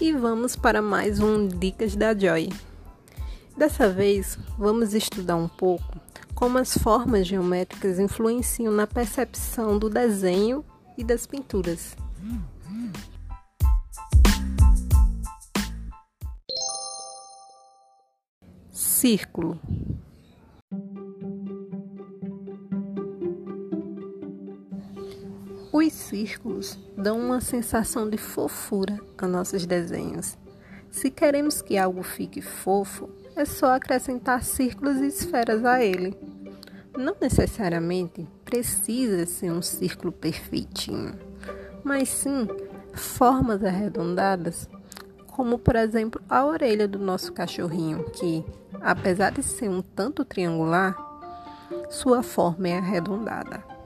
e vamos para mais um Dicas da Joy. Dessa vez, vamos estudar um pouco como as formas geométricas influenciam na percepção do desenho e das pinturas. Círculo Os círculos dão uma sensação de fofura a nossos desenhos. Se queremos que algo fique fofo, é só acrescentar círculos e esferas a ele. Não necessariamente precisa ser um círculo perfeitinho, mas sim formas arredondadas, como por exemplo a orelha do nosso cachorrinho, que, apesar de ser um tanto triangular, sua forma é arredondada.